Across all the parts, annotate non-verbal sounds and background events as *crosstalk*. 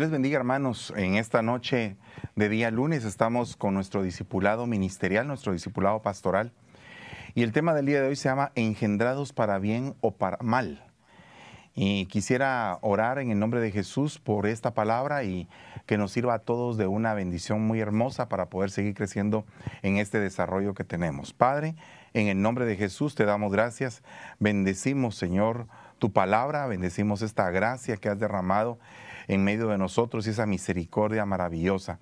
Dios les bendiga hermanos. En esta noche de día lunes estamos con nuestro discipulado ministerial, nuestro discipulado pastoral. Y el tema del día de hoy se llama engendrados para bien o para mal. Y quisiera orar en el nombre de Jesús por esta palabra y que nos sirva a todos de una bendición muy hermosa para poder seguir creciendo en este desarrollo que tenemos. Padre, en el nombre de Jesús te damos gracias. Bendecimos, Señor, tu palabra, bendecimos esta gracia que has derramado en medio de nosotros y esa misericordia maravillosa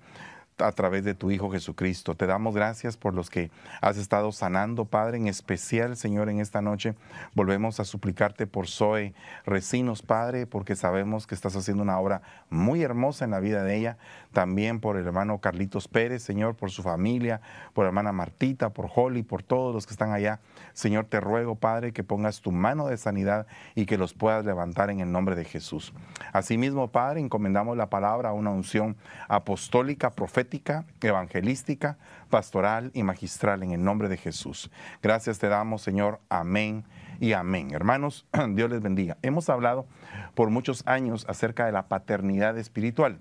a través de tu Hijo Jesucristo. Te damos gracias por los que has estado sanando, Padre, en especial, Señor, en esta noche. Volvemos a suplicarte por Zoe Recinos, Padre, porque sabemos que estás haciendo una obra muy hermosa en la vida de ella. También por el hermano Carlitos Pérez, Señor, por su familia, por la hermana Martita, por Holly, por todos los que están allá. Señor, te ruego, Padre, que pongas tu mano de sanidad y que los puedas levantar en el nombre de Jesús. Asimismo, Padre, encomendamos la palabra a una unción apostólica, profética, evangelística, pastoral y magistral en el nombre de Jesús. Gracias te damos, Señor. Amén y amén. Hermanos, *clears throat* Dios les bendiga. Hemos hablado por muchos años acerca de la paternidad espiritual.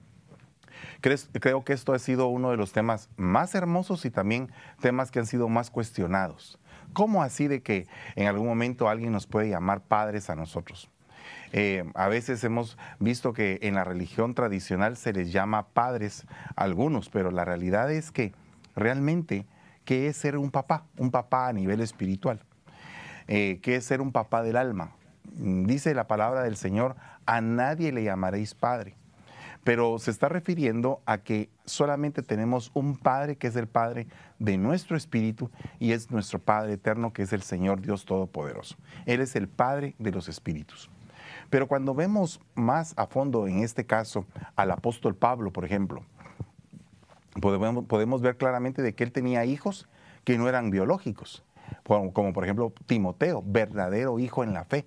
Creo que esto ha sido uno de los temas más hermosos y también temas que han sido más cuestionados. ¿Cómo así de que en algún momento alguien nos puede llamar padres a nosotros? Eh, a veces hemos visto que en la religión tradicional se les llama padres a algunos, pero la realidad es que realmente, ¿qué es ser un papá? Un papá a nivel espiritual. Eh, ¿Qué es ser un papá del alma? Dice la palabra del Señor, a nadie le llamaréis padre. Pero se está refiriendo a que solamente tenemos un Padre que es el Padre de nuestro espíritu y es nuestro Padre eterno que es el Señor Dios Todopoderoso. Él es el Padre de los espíritus. Pero cuando vemos más a fondo, en este caso, al apóstol Pablo, por ejemplo, podemos, ver claramente de que él tenía hijos que no eran biológicos, como, como por ejemplo Timoteo, verdadero hijo en la fe.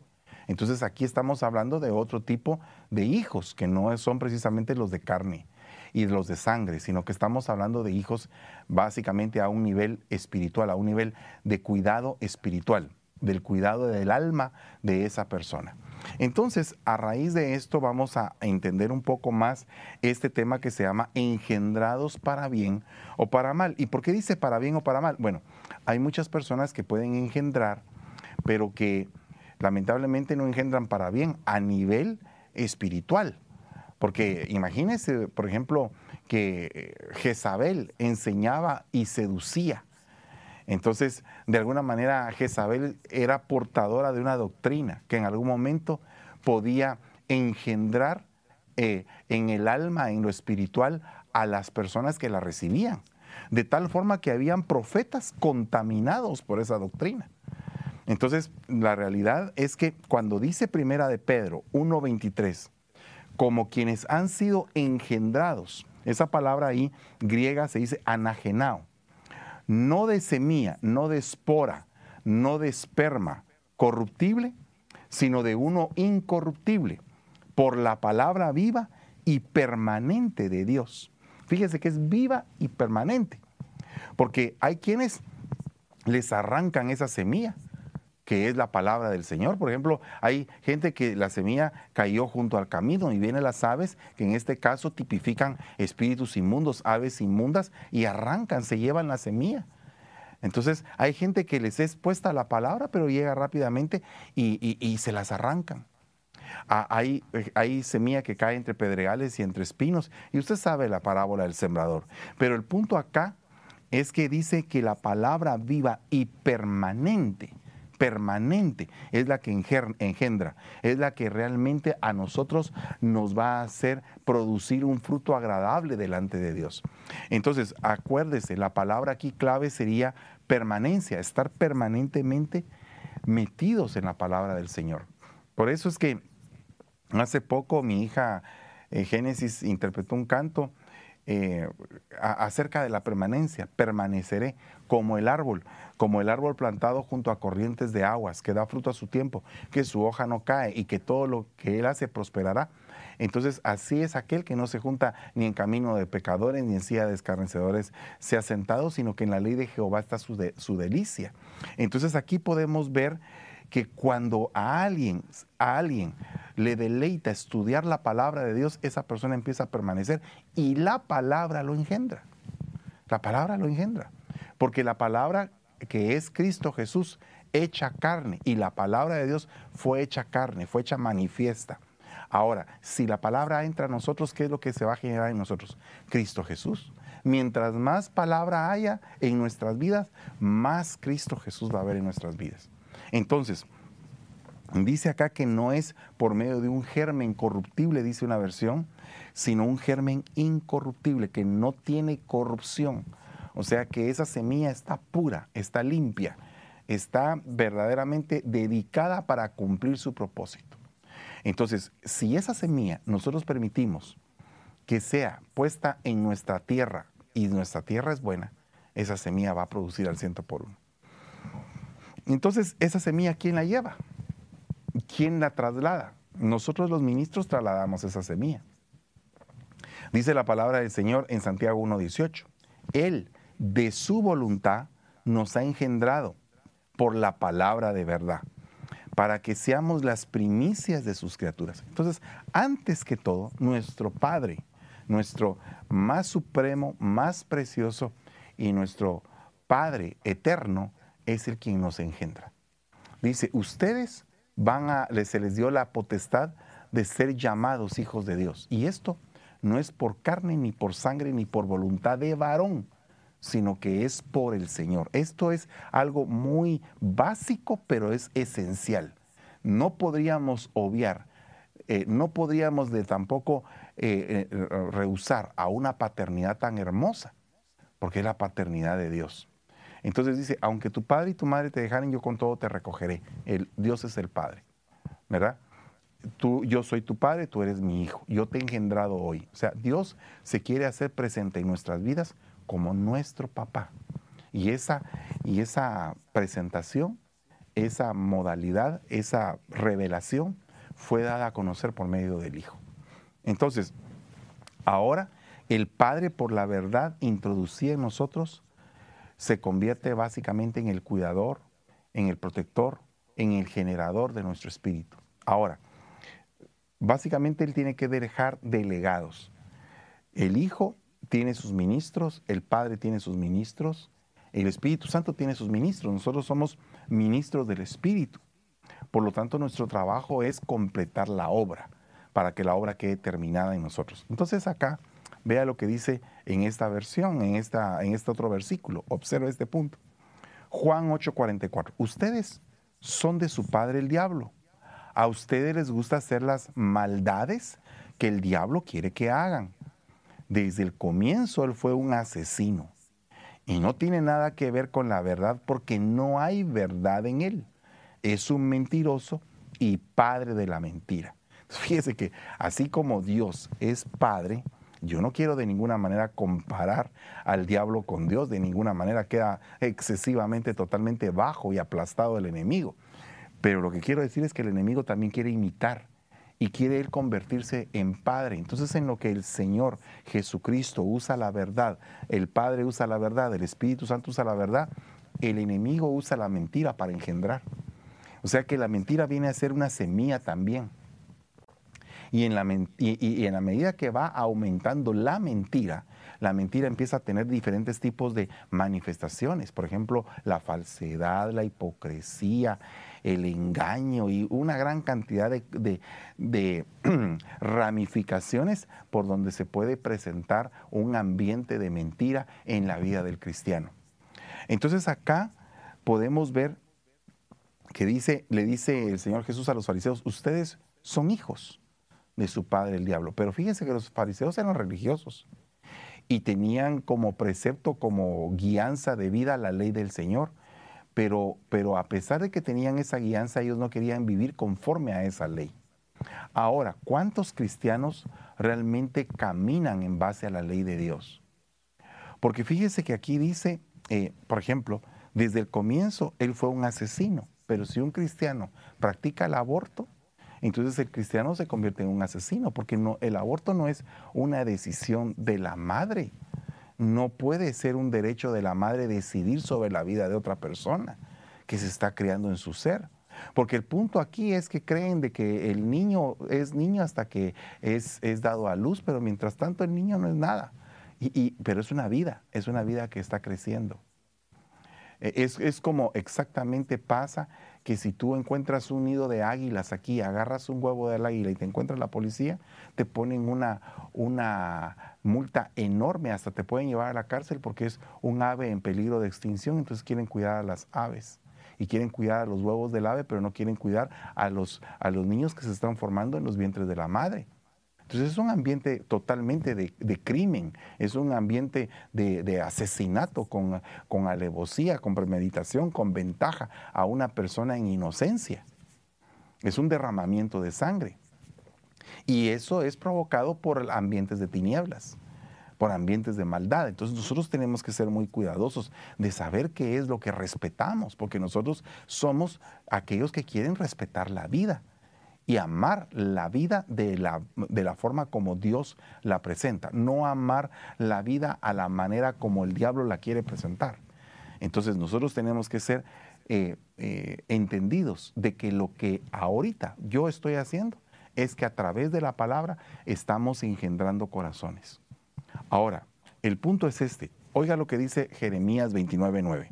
Entonces aquí estamos hablando de otro tipo de hijos, que no son precisamente los de carne y los de sangre, sino que estamos hablando de hijos básicamente a un nivel espiritual, a un nivel de cuidado espiritual, del cuidado del alma de esa persona. Entonces, a raíz de esto vamos a entender un poco más este tema que se llama engendrados para bien o para mal. ¿Y por qué dice para bien o para mal? Bueno, hay muchas personas que pueden engendrar, pero que lamentablemente no engendran para bien a nivel espiritual. Porque imagínense, por ejemplo, que Jezabel enseñaba y seducía. Entonces, de alguna manera, Jezabel era portadora de una doctrina que en algún momento podía engendrar eh, en el alma, en lo espiritual, a las personas que la recibían. De tal forma que habían profetas contaminados por esa doctrina. Entonces, la realidad es que cuando dice primera de Pedro 1.23, como quienes han sido engendrados, esa palabra ahí griega se dice anagenao, no de semilla, no de espora, no de esperma corruptible, sino de uno incorruptible, por la palabra viva y permanente de Dios. Fíjese que es viva y permanente, porque hay quienes les arrancan esa semilla que es la palabra del Señor. Por ejemplo, hay gente que la semilla cayó junto al camino y vienen las aves, que en este caso tipifican espíritus inmundos, aves inmundas, y arrancan, se llevan la semilla. Entonces hay gente que les es puesta la palabra, pero llega rápidamente y, se las arrancan. Ah, hay, hay, semilla que cae entre pedregales y entre espinos, y usted sabe la parábola del sembrador. Pero el punto acá es que dice que la palabra viva y permanente permanente, es la que engendra, es la que realmente a nosotros nos va a hacer producir un fruto agradable delante de Dios. Entonces, acuérdese, la palabra aquí clave sería permanencia, estar permanentemente metidos en la palabra del Señor. Por eso es que hace poco mi hija eh, Génesis interpretó un canto eh, acerca de la permanencia. Permaneceré como el árbol, como el árbol plantado junto a corrientes de aguas, que da fruto a su tiempo, que su hoja no cae y que todo lo que él hace prosperará. Entonces, así es aquel que no se junta ni en camino de pecadores ni en silla de escarnecedores se ha sentado, sino que en la ley de Jehová está su, su delicia. Entonces, aquí podemos ver que cuando a alguien, a alguien le deleita estudiar la palabra de Dios, esa persona empieza a permanecer y la palabra lo engendra. La palabra lo engendra. Porque la palabra que es Cristo Jesús hecha carne y la palabra de Dios fue hecha carne, fue hecha manifiesta. Ahora, si la palabra entra a nosotros, ¿qué es lo que se va a generar en nosotros? Cristo Jesús. Mientras más palabra haya en nuestras vidas, más Cristo Jesús va a haber en nuestras vidas. Entonces, dice acá que no es por medio de un germen corruptible, dice una versión, sino un germen incorruptible, que no tiene corrupción. O sea que esa semilla está pura, está limpia, está verdaderamente dedicada para cumplir su propósito. Entonces, si esa semilla nosotros permitimos que sea puesta en nuestra tierra y nuestra tierra es buena, esa semilla va a producir al ciento por uno. Entonces, esa semilla, ¿quién la lleva? ¿Quién la traslada? Nosotros los ministros trasladamos esa semilla. Dice la palabra del Señor en Santiago 1.18. Él, de su voluntad, nos ha engendrado por la palabra de verdad, para que seamos las primicias de sus criaturas. Entonces, antes que todo, nuestro Padre, nuestro más supremo, más precioso y nuestro Padre eterno es el quien nos engendra. Dice, ustedes van a, se les dio la potestad de ser llamados hijos de Dios. Y esto no es por carne, ni por sangre, ni por voluntad de varón, sino que es por el Señor. Esto es algo muy básico, pero es esencial. No podríamos obviar, eh, no podríamos de tampoco eh, eh, rehusar a una paternidad tan hermosa, porque es la paternidad de Dios. Entonces dice, aunque tu padre y tu madre te dejaren, yo con todo te recogeré. El, Dios es el Padre, ¿verdad? Tú, yo soy tu padre, tú eres mi hijo. Yo te he engendrado hoy. O sea, Dios se quiere hacer presente en nuestras vidas como nuestro papá. Y esa, y esa presentación, esa modalidad, esa revelación fue dada a conocer por medio del Hijo. Entonces, ahora el Padre por la verdad introducía en nosotros se convierte básicamente en el cuidador, en el protector, en el generador de nuestro espíritu. Ahora, básicamente Él tiene que dejar delegados. El Hijo tiene sus ministros, el Padre tiene sus ministros, el Espíritu Santo tiene sus ministros. Nosotros somos ministros del Espíritu. Por lo tanto, nuestro trabajo es completar la obra para que la obra quede terminada en nosotros. Entonces acá Vea lo que dice en esta versión, en, esta, en este otro versículo. Observa este punto. Juan 8:44. Ustedes son de su padre el diablo. A ustedes les gusta hacer las maldades que el diablo quiere que hagan. Desde el comienzo él fue un asesino y no tiene nada que ver con la verdad porque no hay verdad en él. Es un mentiroso y padre de la mentira. *laughs* Fíjese que así como Dios es padre, yo no quiero de ninguna manera comparar al diablo con Dios, de ninguna manera queda excesivamente, totalmente bajo y aplastado el enemigo. Pero lo que quiero decir es que el enemigo también quiere imitar y quiere él convertirse en padre. Entonces en lo que el Señor Jesucristo usa la verdad, el Padre usa la verdad, el Espíritu Santo usa la verdad, el enemigo usa la mentira para engendrar. O sea que la mentira viene a ser una semilla también. Y en, la, y, en la medida que va aumentando la mentira, la mentira empieza a tener diferentes tipos de manifestaciones. Por ejemplo, la falsedad, la hipocresía, el engaño y una gran cantidad de, *clears throat* ramificaciones por donde se puede presentar un ambiente de mentira en la vida del cristiano. Entonces acá podemos ver que dice, le dice el Señor Jesús a los fariseos, ustedes son hijos de su padre el diablo. Pero fíjense que los fariseos eran religiosos y tenían como precepto, como guianza de vida la ley del Señor. Pero, pero a pesar de que tenían esa guianza, ellos no querían vivir conforme a esa ley. Ahora, ¿cuántos cristianos realmente caminan en base a la ley de Dios? Porque fíjese que aquí dice, eh, por ejemplo, desde el comienzo él fue un asesino, pero si un cristiano practica el aborto, entonces el cristiano se convierte en un asesino, porque no, el aborto no es una decisión de la madre. No puede ser un derecho de la madre decidir sobre la vida de otra persona que se está criando en su ser. Porque el punto aquí es que creen de que el niño es niño hasta que es, es dado a luz, pero mientras tanto el niño no es nada. Y, pero es una vida, es una vida que está creciendo. E, es, es, como exactamente pasa que si tú encuentras un nido de águilas aquí, agarras un huevo del águila y te encuentras la policía, te ponen una, una multa enorme, hasta te pueden llevar a la cárcel porque es un ave en peligro de extinción, entonces quieren cuidar a las aves y quieren cuidar a los huevos del ave, pero no quieren cuidar a los, a los niños que se están formando en los vientres de la madre. Entonces es un ambiente totalmente de, crimen, es un ambiente de, asesinato con, con, alevosía, con premeditación, con ventaja a una persona en inocencia. Es un derramamiento de sangre. Y eso es provocado por ambientes de tinieblas por ambientes de maldad. Entonces nosotros tenemos que ser muy cuidadosos de saber qué es lo que respetamos, porque nosotros somos aquellos que quieren respetar la vida y amar la vida de la, de la forma como Dios la presenta, no amar la vida a la manera como el diablo la quiere presentar. Entonces nosotros tenemos que ser eh, eh, entendidos de que lo que ahorita yo estoy haciendo es que a través de la palabra estamos engendrando corazones. Ahora, el punto es este. Oiga lo que dice Jeremías 29:9.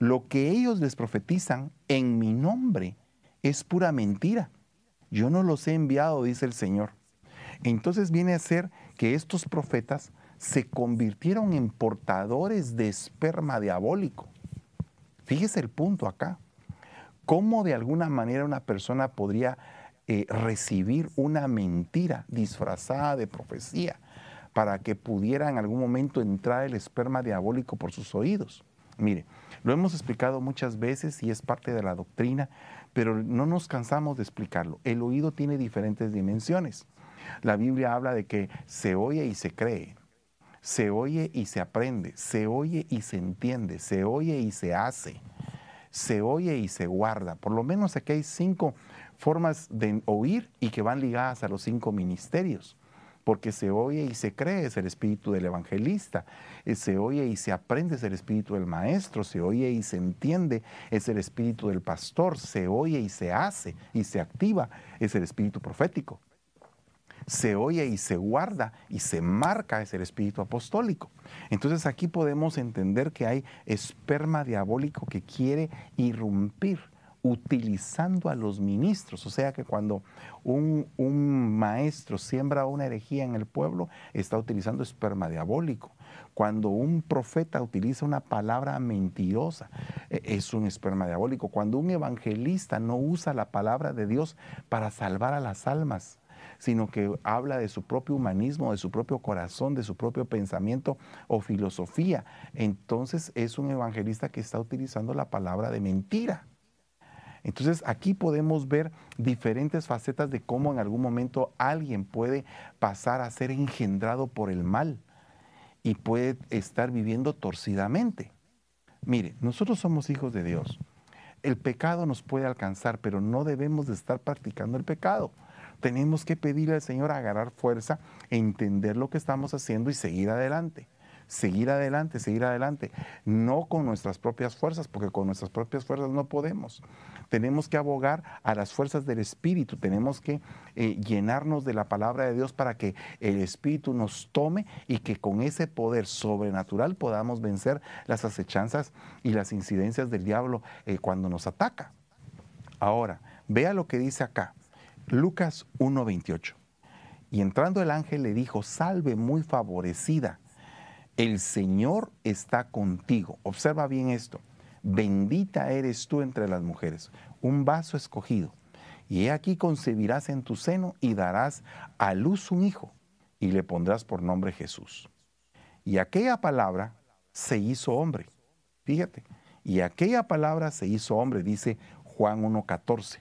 Lo que ellos les profetizan en mi nombre es pura mentira yo no los he enviado, dice el Señor. Entonces viene a ser que estos profetas se convirtieron en portadores de esperma diabólico. Fíjese el punto acá. ¿Cómo de alguna manera una persona podría eh, recibir una mentira disfrazada de profecía para que pudiera en algún momento entrar el esperma diabólico por sus oídos? Mire, lo hemos explicado muchas veces y es parte de la doctrina pero no nos cansamos de explicarlo. El oído tiene diferentes dimensiones. La Biblia habla de que se oye y se cree, se oye y se aprende, se oye y se entiende, se oye y se hace, se oye y se guarda. Por lo menos aquí hay cinco formas de oír y que van ligadas a los cinco ministerios porque se oye y se cree es el espíritu del evangelista, eh, se oye y se aprende es el espíritu del maestro, se oye y se entiende es el espíritu del pastor, se oye y se hace y se activa es el espíritu profético. Se oye y se guarda y se marca es el espíritu apostólico. Entonces aquí podemos entender que hay esperma diabólico que quiere irrumpir utilizando a los ministros. O sea que cuando un, maestro siembra una herejía en el pueblo, está utilizando esperma diabólico. Cuando un profeta utiliza una palabra mentirosa, e, es un esperma diabólico. Cuando un evangelista no usa la palabra de Dios para salvar a las almas, sino que habla de su propio humanismo, de su propio corazón, de su propio pensamiento o filosofía, entonces es un evangelista que está utilizando la palabra de mentira. Entonces aquí podemos ver diferentes facetas de cómo en algún momento alguien puede pasar a ser engendrado por el mal y puede estar viviendo torcidamente. Mire, nosotros somos hijos de Dios. El pecado nos puede alcanzar, pero no debemos de estar practicando el pecado. Tenemos que pedirle al Señor agarrar fuerza, entender lo que estamos haciendo y seguir adelante seguir adelante, seguir adelante, no con nuestras propias fuerzas, porque con nuestras propias fuerzas no podemos tenemos que abogar a las fuerzas del Espíritu, tenemos que eh, llenarnos de la palabra de Dios para que el Espíritu nos tome y que con ese poder sobrenatural podamos vencer las acechanzas y las incidencias del diablo eh, cuando nos ataca. Ahora, vea lo que dice acá, Lucas 1:28. Y entrando el ángel le dijo, salve muy favorecida, el Señor está contigo. Observa bien esto bendita eres tú entre las mujeres, un vaso escogido. Y he aquí concebirás en tu seno y darás a luz un hijo, y le pondrás por nombre Jesús. Y aquella palabra se hizo hombre. Fíjate, y aquella palabra se hizo hombre, dice Juan 1.14.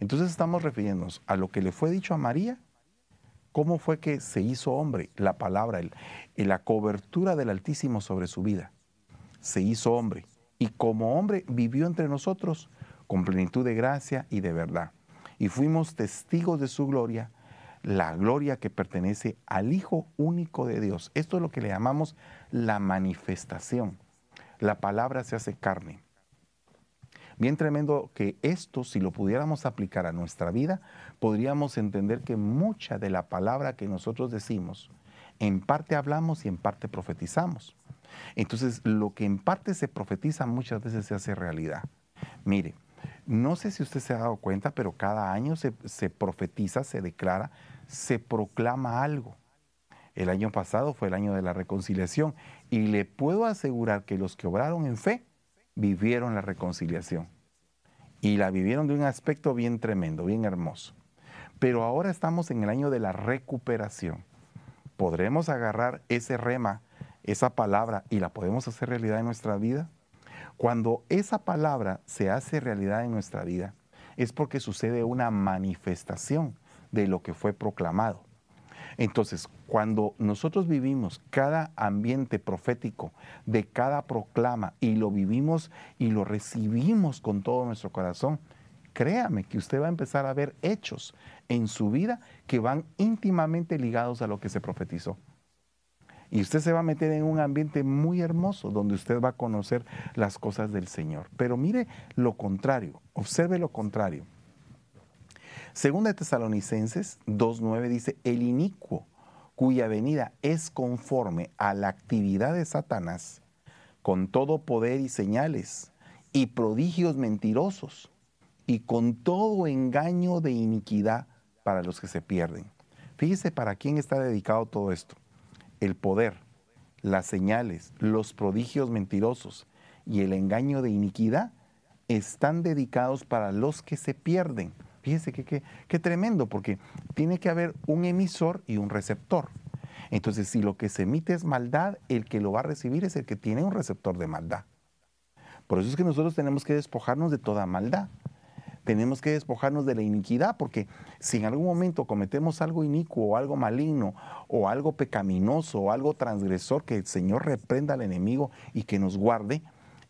Entonces estamos refiriéndonos a lo que le fue dicho a María, cómo fue que se hizo hombre, la palabra, el, la cobertura del Altísimo sobre su vida. Se hizo hombre y como hombre vivió entre nosotros con plenitud de gracia y de verdad. Y fuimos testigos de su gloria, la gloria que pertenece al Hijo único de Dios. Esto es lo que le llamamos la manifestación. La palabra se hace carne. Bien tremendo que esto, si lo pudiéramos aplicar a nuestra vida, podríamos entender que mucha de la palabra que nosotros decimos, en parte hablamos y en parte profetizamos. Entonces, lo que en parte se profetiza muchas veces se hace realidad. Mire, no sé si usted se ha dado cuenta, pero cada año se, se profetiza, se declara, se proclama algo. El año pasado fue el año de la reconciliación y le puedo asegurar que los que obraron en fe vivieron la reconciliación y la vivieron de un aspecto bien tremendo, bien hermoso. Pero ahora estamos en el año de la recuperación. ¿Podremos agarrar ese rema, esa palabra y la podemos hacer realidad en nuestra vida? Cuando esa palabra se hace realidad en nuestra vida, es porque sucede una manifestación de lo que fue proclamado. Entonces, cuando nosotros vivimos cada ambiente profético de cada proclama y lo vivimos y lo recibimos con todo nuestro corazón, créame que usted va a empezar a ver hechos en su vida que van íntimamente ligados a lo que se profetizó. Y usted se va a meter en un ambiente muy hermoso donde usted va a conocer las cosas del Señor. Pero mire lo contrario, observe lo contrario. Segunda de Tesalonicenses 2.9 dice, el inicuo cuya venida es conforme a la actividad de Satanás, con todo poder y señales y prodigios mentirosos, y con todo engaño de iniquidad para los que se pierden. Fíjese para quién está dedicado todo esto. El poder, las señales, los prodigios mentirosos y el engaño de iniquidad están dedicados para los que se pierden Fíjese qué tremendo, porque tiene que haber un emisor y un receptor. Entonces, si lo que se emite es maldad, el que lo va a recibir es el que tiene un receptor de maldad. Por eso es que nosotros tenemos que despojarnos de toda maldad. Tenemos que despojarnos de la iniquidad, porque si en algún momento cometemos algo inicuo o algo maligno o algo pecaminoso o algo transgresor, que el Señor reprenda al enemigo y que nos guarde,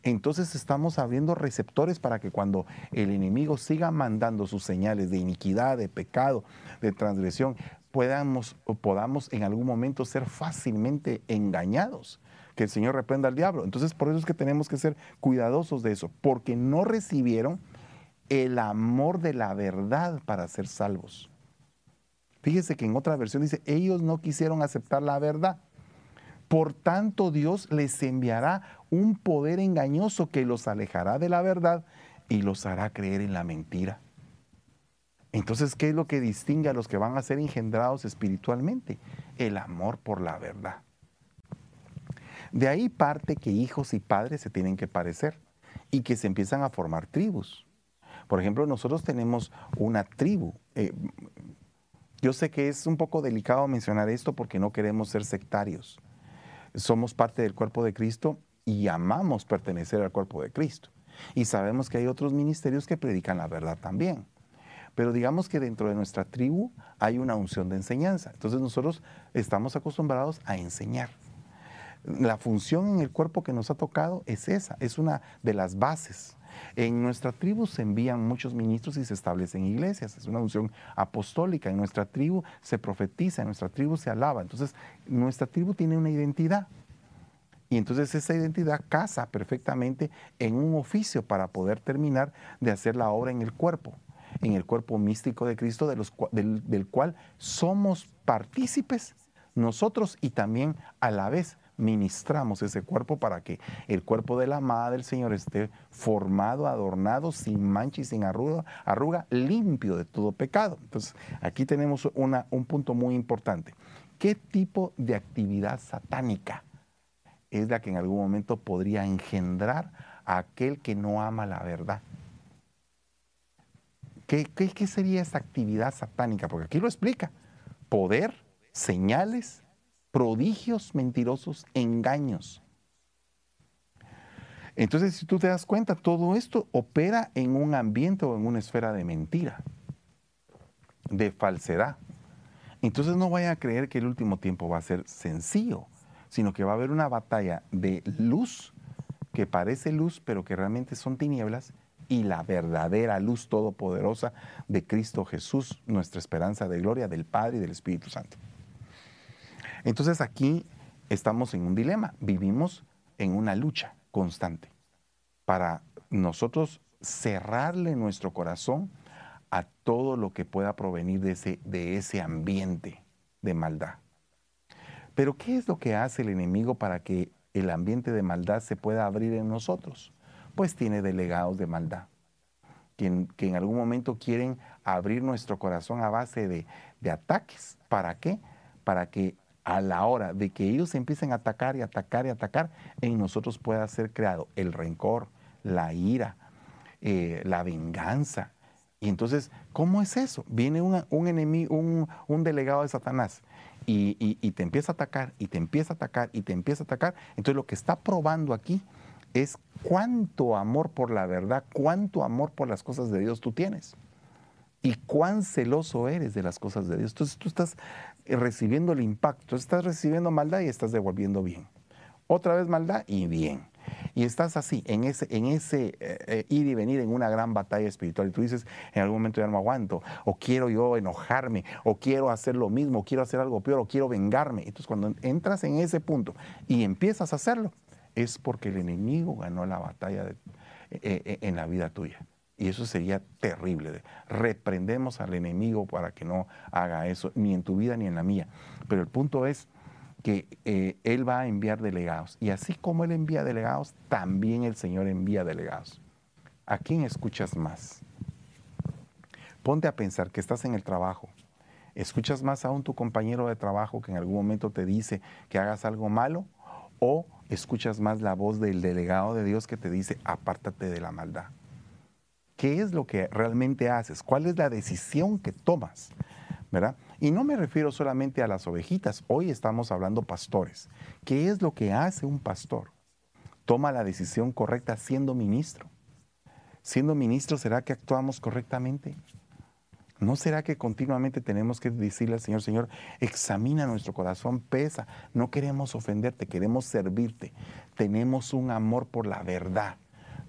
entonces estamos abriendo receptores para que cuando el enemigo siga mandando sus señales de iniquidad, de pecado, de transgresión, podamos, podamos en algún momento ser fácilmente engañados. Que el Señor reprenda al diablo. Entonces por eso es que tenemos que ser cuidadosos de eso, porque no recibieron el amor de la verdad para ser salvos. Fíjese que en otra versión dice, ellos no quisieron aceptar la verdad. Por tanto, Dios les enviará un poder engañoso que los alejará de la verdad y los hará creer en la mentira. Entonces, ¿qué es lo que distingue a los que van a ser engendrados espiritualmente? El amor por la verdad. De ahí parte que hijos y padres se tienen que parecer y que se empiezan a formar tribus. Por ejemplo, nosotros tenemos una tribu. Eh, yo sé que es un poco delicado mencionar esto porque no queremos ser sectarios somos parte del cuerpo de Cristo y amamos pertenecer al cuerpo de Cristo. Y sabemos que hay otros ministerios que predican la verdad también. Pero digamos que dentro de nuestra tribu hay una unción de enseñanza. Entonces nosotros estamos acostumbrados a enseñar. La función en el cuerpo que nos ha tocado es esa, es una de las bases. En nuestra tribu se envían muchos ministros y se establecen iglesias. Es una unción apostólica. En nuestra tribu se profetiza, en nuestra tribu se alaba. Entonces, nuestra tribu tiene una identidad. Y entonces esa identidad casa perfectamente en un oficio para poder terminar de hacer la obra en el cuerpo, en el cuerpo místico de Cristo, del, del cual somos partícipes nosotros y también a la vez ministramos ese cuerpo para que el cuerpo de la amada del Señor esté formado, adornado, sin mancha y sin arruga, arruga limpio de todo pecado. Entonces, aquí tenemos una, un punto muy importante. ¿Qué tipo de actividad satánica es la que en algún momento podría engendrar a aquel que no ama la verdad? ¿Qué, qué, qué sería esa actividad satánica? Porque aquí lo explica. Poder, señales, prodigios mentirosos, engaños. Entonces, si tú te das cuenta, todo esto opera en un ambiente o en una esfera de mentira, de falsedad. Entonces no vaya a creer que el último tiempo va a ser sencillo, sino que va a haber una batalla de luz que parece luz, pero que realmente son tinieblas, y la verdadera luz todopoderosa de Cristo Jesús, nuestra esperanza de gloria del Padre y del Espíritu Santo. Entonces aquí estamos en un dilema, vivimos en una lucha constante para nosotros cerrarle nuestro corazón a todo lo que pueda provenir de ese, de ese ambiente de maldad. Pero ¿qué es lo que hace el enemigo para que el ambiente de maldad se pueda abrir en nosotros? Pues tiene delegados de maldad, que, que en algún momento quieren abrir nuestro corazón a base de, de ataques. ¿Para qué? Para que a la hora de que ellos empiecen a atacar y atacar y atacar, en nosotros pueda ser creado el rencor, la ira, eh, la venganza. Y entonces, ¿cómo es eso? Viene un enemigo, un, delegado de Satanás y, y, te empieza a atacar y te empieza a atacar y te empieza a atacar. Entonces lo que está probando aquí es cuánto amor por la verdad, cuánto amor por las cosas de Dios tú tienes y cuán celoso eres de las cosas de Dios. Entonces tú estás recibiendo el impacto, estás recibiendo maldad y estás devolviendo bien. Otra vez maldad y bien. Y estás así, en ese, en ese eh, eh, ir y venir en una gran batalla espiritual. Y tú dices, en algún momento ya no aguanto, o quiero yo enojarme, o quiero hacer lo mismo, o quiero hacer algo peor, o quiero vengarme. Entonces cuando entras en ese punto y empiezas a hacerlo, es porque el enemigo ganó la batalla eh, en la vida tuya. Y eso sería terrible. Reprendemos al enemigo para que no haga eso, ni en tu vida ni en la mía. Pero el punto es que eh, Él va a enviar delegados. Y así como Él envía delegados, también el Señor envía delegados. ¿A quién escuchas más? Ponte a pensar que estás en el trabajo. ¿Escuchas más aún tu compañero de trabajo que en algún momento te dice que hagas algo malo? ¿O escuchas más la voz del delegado de Dios que te dice, apártate de la maldad? Qué es lo que realmente haces, cuál es la decisión que tomas, ¿verdad? Y no me refiero solamente a las ovejitas, hoy estamos hablando pastores. ¿Qué es lo que hace un pastor? Toma la decisión correcta siendo ministro. Siendo ministro, ¿será que actuamos correctamente? ¿No será que continuamente tenemos que decirle al Señor, Señor, examina nuestro corazón, pesa, no queremos ofenderte, queremos servirte, tenemos un amor por la verdad,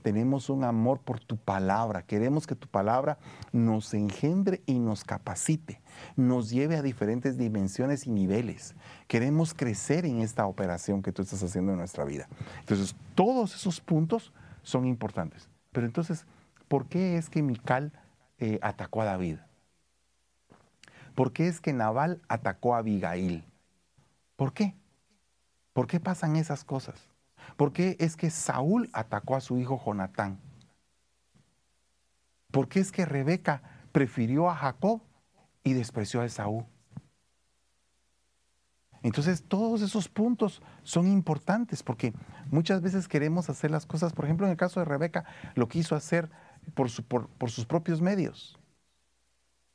tenemos un amor por tu palabra. Queremos que tu palabra nos engendre y nos capacite, nos lleve a diferentes dimensiones y niveles. Queremos crecer en esta operación que tú estás haciendo en nuestra vida. Entonces, todos esos puntos son importantes. Pero entonces, ¿por qué es que Mical eh, atacó a David? ¿Por qué es que Nabal atacó a Abigail? ¿Por qué? ¿Por qué pasan esas cosas? ¿Por qué es que Saúl atacó a su hijo Jonatán? ¿Por qué es que Rebeca prefirió a Jacob y despreció a Esaú? Entonces todos esos puntos son importantes porque muchas veces queremos hacer las cosas, por ejemplo en el caso de Rebeca, lo quiso hacer por, sus propios medios.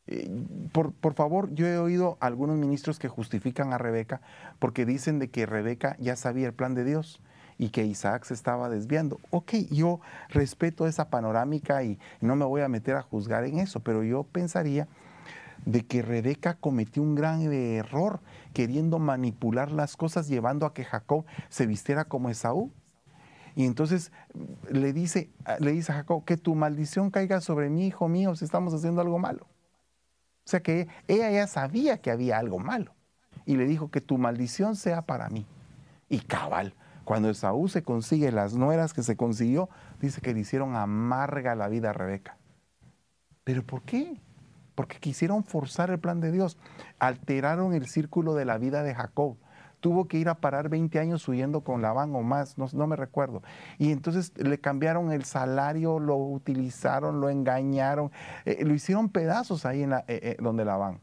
Eh, por, por, favor, yo he oído a algunos ministros que justifican a Rebeca porque dicen de que Rebeca ya sabía el plan de Dios y que Isaac se estaba desviando. Ok, yo respeto esa panorámica y no me voy a meter a juzgar en eso, pero yo pensaría de que Rebeca cometió un gran error queriendo manipular las cosas, llevando a que Jacob se vistiera como Esaú. Y entonces le dice, le dice a Jacob, que tu maldición caiga sobre mí, hijo mío, si estamos haciendo algo malo. O sea que ella ya sabía que había algo malo. Y le dijo que tu maldición sea para mí. Y cabal, cuando Esaú se consigue las nueras que se consiguió, dice que le hicieron amarga la vida a Rebeca. ¿Pero por qué? Porque quisieron forzar el plan de Dios. Alteraron el círculo de la vida de Jacob. Tuvo que ir a parar 20 años huyendo con Labán o más, no, me recuerdo. Y entonces le cambiaron el salario, lo utilizaron, lo engañaron, eh, lo hicieron pedazos ahí en la, eh, eh, donde Labán.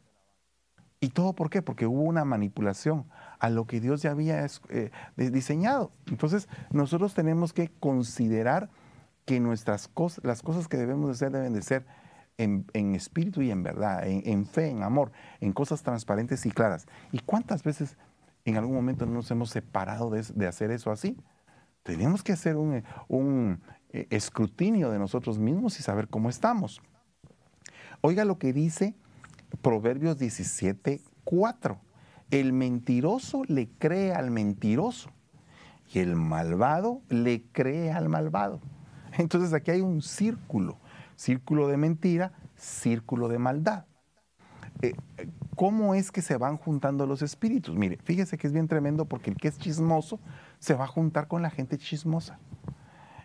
¿Y todo por qué? Porque hubo una manipulación a lo que Dios ya había eh, diseñado. Entonces, nosotros tenemos que considerar que nuestras cosas, las cosas que debemos de hacer deben de ser en, espíritu y en verdad, en, fe, en amor, en cosas transparentes y claras. ¿Y cuántas veces en algún momento nos hemos separado de, hacer eso así? Tenemos que hacer un, un eh, escrutinio de nosotros mismos y saber cómo estamos. Oiga lo que dice Proverbios 17, 4. El mentiroso le cree al mentiroso y el malvado le cree al malvado. Entonces aquí hay un círculo, círculo de mentira, círculo de maldad. Eh, ¿Cómo es que se van juntando los espíritus? Mire, fíjese que es bien tremendo porque el que es chismoso se va a juntar con la gente chismosa.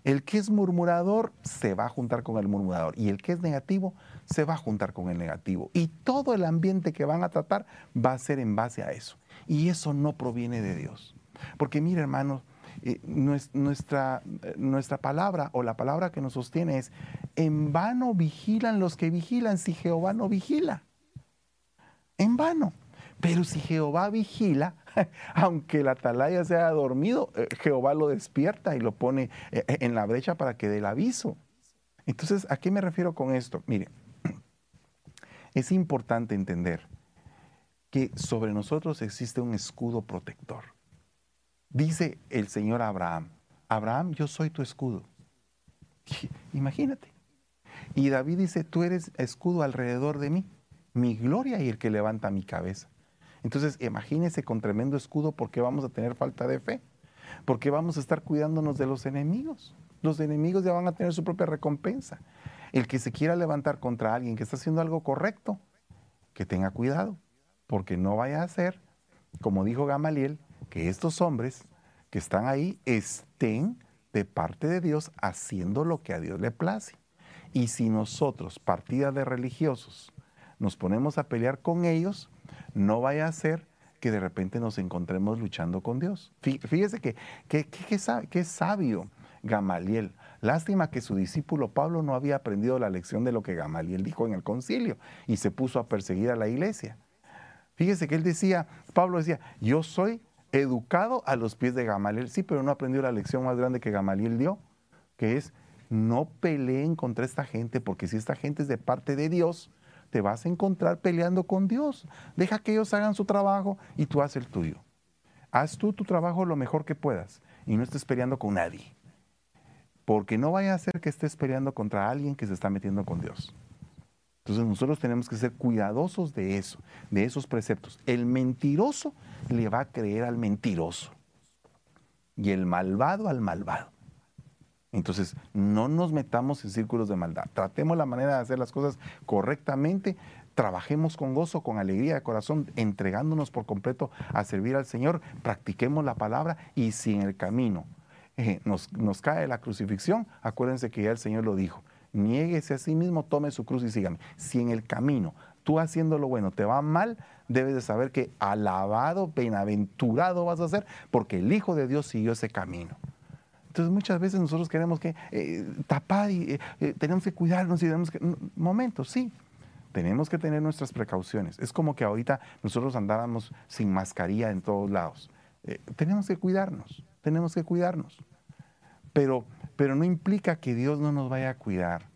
El que es murmurador se va a juntar con el murmurador y el que es negativo se va a juntar con el negativo. Y todo el ambiente que van a tratar va a ser en base a eso. Y eso no proviene de Dios. Porque mire hermanos, eh, nuestra, eh, nuestra palabra o la palabra que nos sostiene es, en vano vigilan los que vigilan si Jehová no vigila. En vano. Pero si Jehová vigila, *laughs* aunque el atalaya sea dormido, eh, Jehová lo despierta y lo pone en la brecha para que dé el aviso. Entonces, ¿a qué me refiero con esto? Mire, *clears throat* es importante entender que sobre nosotros existe un escudo protector. Dice el Señor Abraham, Abraham, yo soy tu escudo. *laughs* Imagínate. Y David dice, tú eres escudo alrededor de mí, mi gloria y el que levanta mi cabeza. Entonces, imagínese con tremendo escudo por qué vamos a tener falta de fe, porque vamos a estar cuidándonos de los enemigos. Los enemigos ya van a tener su propia recompensa. El que se quiera levantar contra alguien que está haciendo algo correcto, que tenga cuidado, porque no vaya a ser, como dijo Gamaliel, que estos hombres que están ahí estén de parte de Dios haciendo lo que a Dios le place. Y si nosotros, partida de religiosos, nos ponemos a pelear con ellos, no vaya a ser que de repente nos encontremos luchando con Dios. Fíjese que, que, sabio Gamaliel. Lástima que su discípulo Pablo no había aprendido la lección de lo que Gamaliel dijo en el concilio y se puso a perseguir a la iglesia. Fíjese que él decía, Pablo decía, yo soy educado a los pies de Gamaliel. Sí, pero no aprendió la lección más grande que Gamaliel dio, que es no peleen contra esta gente, porque si esta gente es de parte de Dios, te vas a encontrar peleando con Dios. Deja que ellos hagan su trabajo y tú haz el tuyo. Haz tú tu trabajo lo mejor que puedas y no estés peleando con nadie. Porque no vaya a ser que estés peleando contra alguien que se está metiendo con Dios. Entonces nosotros tenemos que ser cuidadosos de eso, de esos preceptos. El mentiroso le va a creer al mentiroso y el malvado al malvado. Entonces, no nos metamos en círculos de maldad. Tratemos la manera de hacer las cosas correctamente. Trabajemos con gozo, con alegría de corazón, entregándonos por completo a servir al Señor. Practiquemos la palabra y si en el camino eh, nos, nos cae la crucifixión, acuérdense que ya el Señor lo dijo niéguese a sí mismo, tome su cruz y sígame. Si en el camino tú haciendo lo bueno te va mal, debes de saber que alabado, bienaventurado vas a ser, porque el Hijo de Dios siguió ese camino. Entonces muchas veces nosotros queremos que eh, tapar y eh, eh, tenemos que cuidarnos y tenemos que... Momentos, sí. Tenemos que tener nuestras precauciones. Es como que ahorita nosotros andáramos sin mascarilla en todos lados. tenemos que cuidarnos, tenemos que cuidarnos. Pero pero no implica que Dios no nos vaya a cuidar.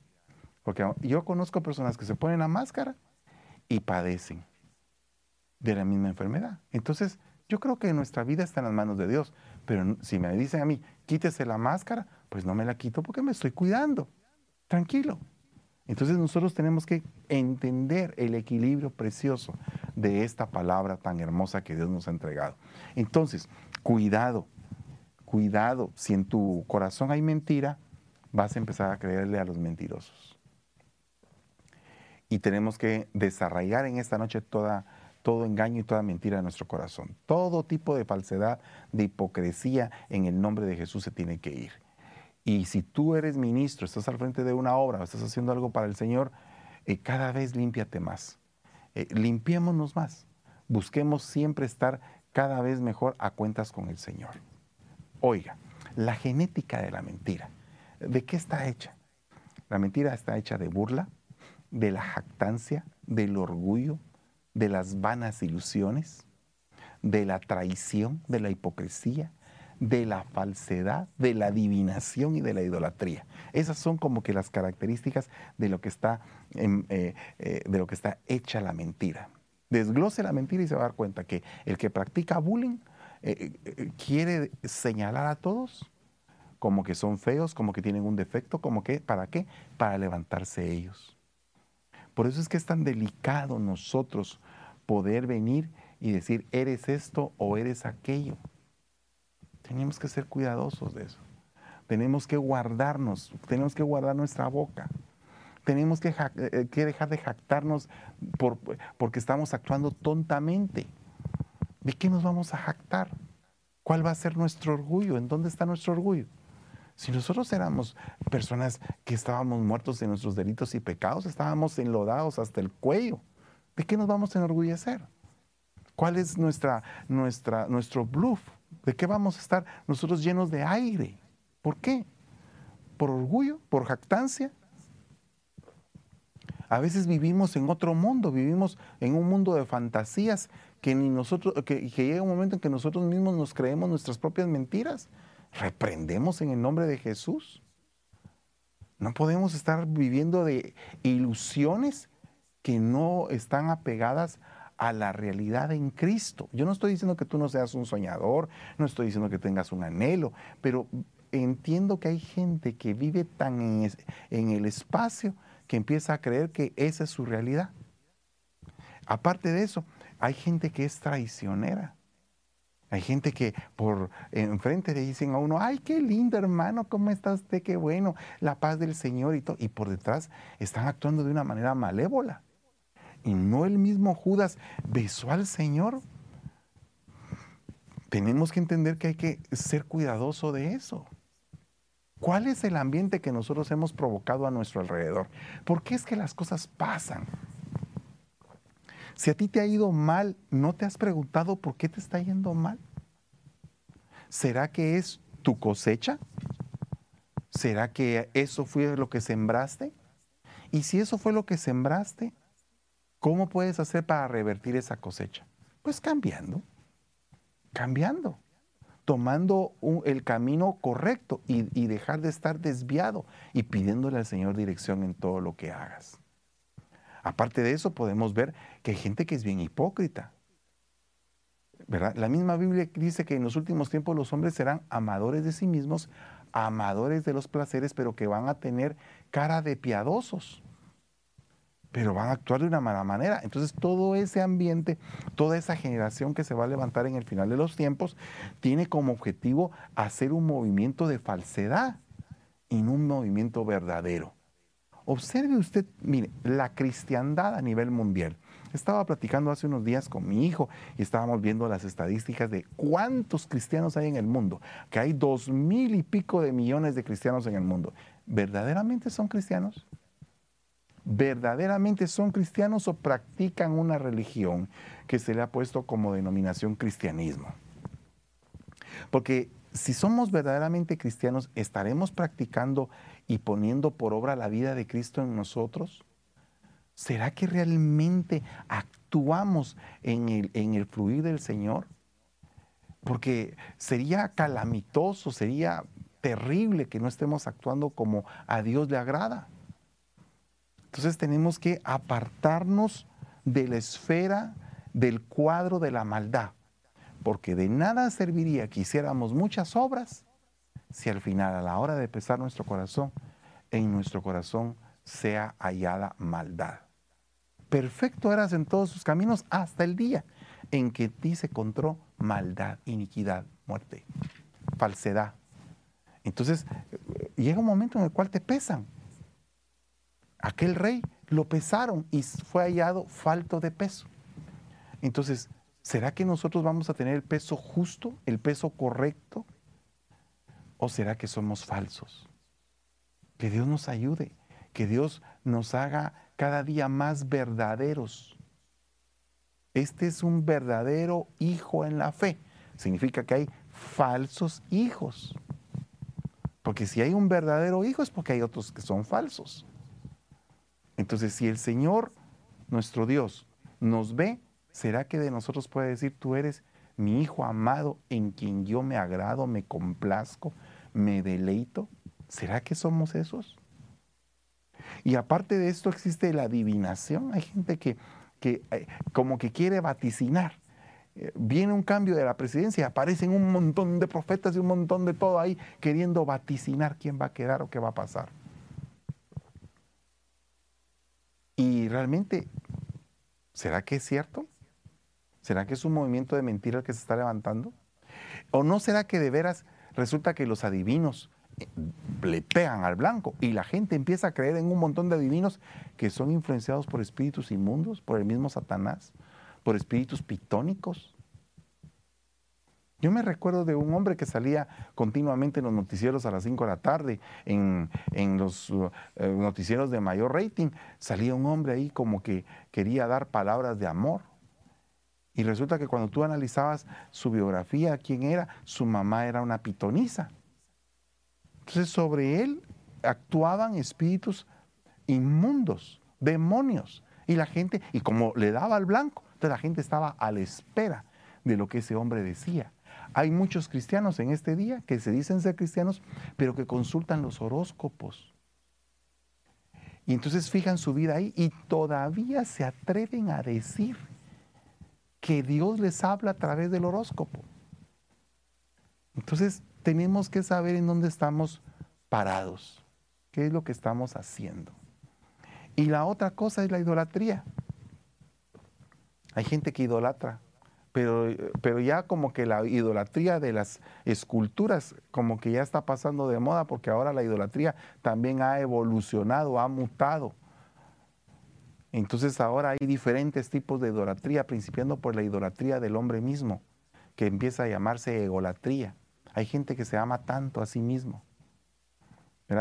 Porque yo conozco personas que se ponen la máscara y padecen de la misma enfermedad. Entonces, yo creo que nuestra vida está en las manos de Dios. Pero si me dicen a mí, quítese la máscara, pues no me la quito porque me estoy cuidando. Tranquilo. Entonces nosotros tenemos que entender el equilibrio precioso de esta palabra tan hermosa que Dios nos ha entregado. Entonces, cuidado, cuidado, si en tu corazón hay mentira, vas a empezar a creerle a los mentirosos. Y tenemos que desarraigar en esta noche toda, todo engaño y toda mentira de nuestro corazón. Todo tipo de falsedad, de hipocresía en el nombre de Jesús se tiene que ir. Y si tú eres ministro, estás al frente de una obra, estás haciendo algo para el Señor, eh, cada vez límpiate más. Eh, limpiémonos más. Busquemos siempre estar cada vez mejor a cuentas con el Señor. Oiga, la genética de la mentira, ¿de qué está hecha? La mentira está hecha de burla, de la jactancia, del orgullo, de las vanas ilusiones, de la traición, de la hipocresía, de la falsedad, de la adivinación y de la idolatría. Esas son como que las características de lo que está, eh, eh, de lo que está hecha la mentira. Desglose la mentira y se va a dar cuenta que el que practica bullying eh, quiere señalar a todos como que son feos, como que tienen un defecto, como que, ¿para qué? Para levantarse ellos. Por eso es que es tan delicado nosotros poder venir y decir, eres esto o eres aquello. Tenemos que ser cuidadosos de eso. Tenemos que guardarnos, tenemos que guardar nuestra boca. Tenemos que, eh, dejar de jactarnos por, porque estamos actuando tontamente. ¿De qué nos vamos a jactar? ¿Cuál va a ser nuestro orgullo? ¿En dónde está nuestro orgullo? Si nosotros éramos personas que estábamos muertos de nuestros delitos y pecados, estábamos enlodados hasta el cuello, ¿de qué nos vamos a enorgullecer? ¿Cuál es nuestra, nuestro bluff? ¿De qué vamos a estar nosotros llenos de aire? ¿Por qué? ¿Por orgullo? ¿Por jactancia? A veces vivimos en otro mundo, vivimos en un mundo de fantasías que ni nosotros, que, llega un momento en que nosotros mismos nos creemos nuestras propias mentiras. Reprendemos en el nombre de Jesús. No podemos estar viviendo de ilusiones que no están apegadas a la realidad en Cristo. Yo no estoy diciendo que tú no seas un soñador, no estoy diciendo que tengas un anhelo, pero entiendo que hay gente que vive tan en, el espacio que empieza a creer que esa es su realidad. Aparte de eso, hay gente que es traicionera. Hay gente que por enfrente le dicen a uno, ay, qué lindo hermano, ¿cómo está usted? Qué bueno, la paz del Señor y todo. Y por detrás están actuando de una manera malévola. Y no el mismo Judas besó al Señor. Tenemos que entender que hay que ser cuidadoso de eso. ¿Cuál es el ambiente que nosotros hemos provocado a nuestro alrededor? ¿Por qué es que las cosas pasan? Si a ti te ha ido mal, ¿no te has preguntado por qué te está yendo mal? ¿Será que es tu cosecha? ¿Será que eso fue lo que sembraste? Y si eso fue lo que sembraste, ¿cómo puedes hacer para revertir esa cosecha? Pues cambiando, cambiando tomando el camino correcto y, dejar de estar desviado y pidiéndole al Señor dirección en todo lo que hagas. Aparte de eso, podemos ver que hay gente que es bien hipócrita. ¿verdad? La misma Biblia dice que en los últimos tiempos los hombres serán amadores de sí mismos, amadores de los placeres, pero que van a tener cara de piadosos pero van a actuar de una mala manera. Entonces todo ese ambiente, toda esa generación que se va a levantar en el final de los tiempos, tiene como objetivo hacer un movimiento de falsedad y un movimiento verdadero. Observe usted, mire, la cristiandad a nivel mundial. Estaba platicando hace unos días con mi hijo y estábamos viendo las estadísticas de cuántos cristianos hay en el mundo, que hay dos mil y pico de millones de cristianos en el mundo. ¿Verdaderamente son cristianos? Verdaderamente son cristianos o practican una religión que se le ha puesto como denominación cristianismo. Porque si somos verdaderamente cristianos, ¿estaremos practicando y poniendo por obra la vida de Cristo en nosotros? ¿Será que realmente actuamos en el, en el fluir del Señor? Porque sería calamitoso, sería terrible que no estemos actuando como a Dios le agrada. Entonces tenemos que apartarnos de la esfera del cuadro de la maldad, porque de nada serviría que hiciéramos muchas obras si al final, a la hora de pesar nuestro corazón, en nuestro corazón sea hallada maldad. Perfecto eras en todos sus caminos hasta el día en que ti se encontró maldad, iniquidad, muerte, falsedad. Entonces llega un momento en el cual te pesan aquel rey lo pesaron y fue hallado falto de peso. Entonces, ¿será que nosotros vamos a tener el peso justo, el peso correcto? ¿O será que somos falsos? Que Dios nos ayude, que Dios nos haga cada día más verdaderos. Este es un verdadero hijo en la fe. Significa que hay falsos hijos. Porque si hay un verdadero hijo es porque hay otros que son falsos. Entonces, si el Señor, nuestro Dios, nos ve, ¿será que de nosotros puede decir, tú eres mi Hijo amado en quien yo me agrado, me complazco, me deleito? ¿Será que somos esos? Y aparte de esto existe la adivinación. Hay gente que, que eh, como que quiere vaticinar. Eh, viene un cambio de la presidencia, aparecen un montón de profetas y un montón de todo ahí queriendo vaticinar quién va a quedar o qué va a pasar. Y realmente, ¿será que es cierto? ¿Será que es un movimiento de mentira el que se está levantando? ¿O no será que de veras resulta que los adivinos eh, le pegan al blanco y la gente empieza a creer en un montón de adivinos que son influenciados por espíritus inmundos, por el mismo Satanás, por espíritus pitónicos? Yo me recuerdo de un hombre que salía continuamente en los noticieros a las 5 de la tarde, en, los eh, noticieros de mayor rating. Salía un hombre ahí como que quería dar palabras de amor. Y resulta que cuando tú analizabas su biografía, quién era, su mamá era una pitonisa. Entonces sobre él actuaban espíritus inmundos, demonios. Y la gente, y como le daba al blanco, entonces la gente estaba a la espera de lo que ese hombre decía. Hay muchos cristianos en este día que se dicen ser cristianos, pero que consultan los horóscopos. Y entonces fijan su vida ahí y todavía se atreven a decir que Dios les habla a través del horóscopo. Entonces tenemos que saber en dónde estamos parados, qué es lo que estamos haciendo. Y la otra cosa es la idolatría. Hay gente que idolatra, pero, pero ya como que la idolatría de las esculturas como que ya está pasando de moda porque ahora la idolatría también ha evolucionado, ha mutado. Entonces ahora hay diferentes tipos de idolatría, principiando por la idolatría del hombre mismo, que empieza a llamarse egolatría. Hay gente que se ama tanto a sí mismo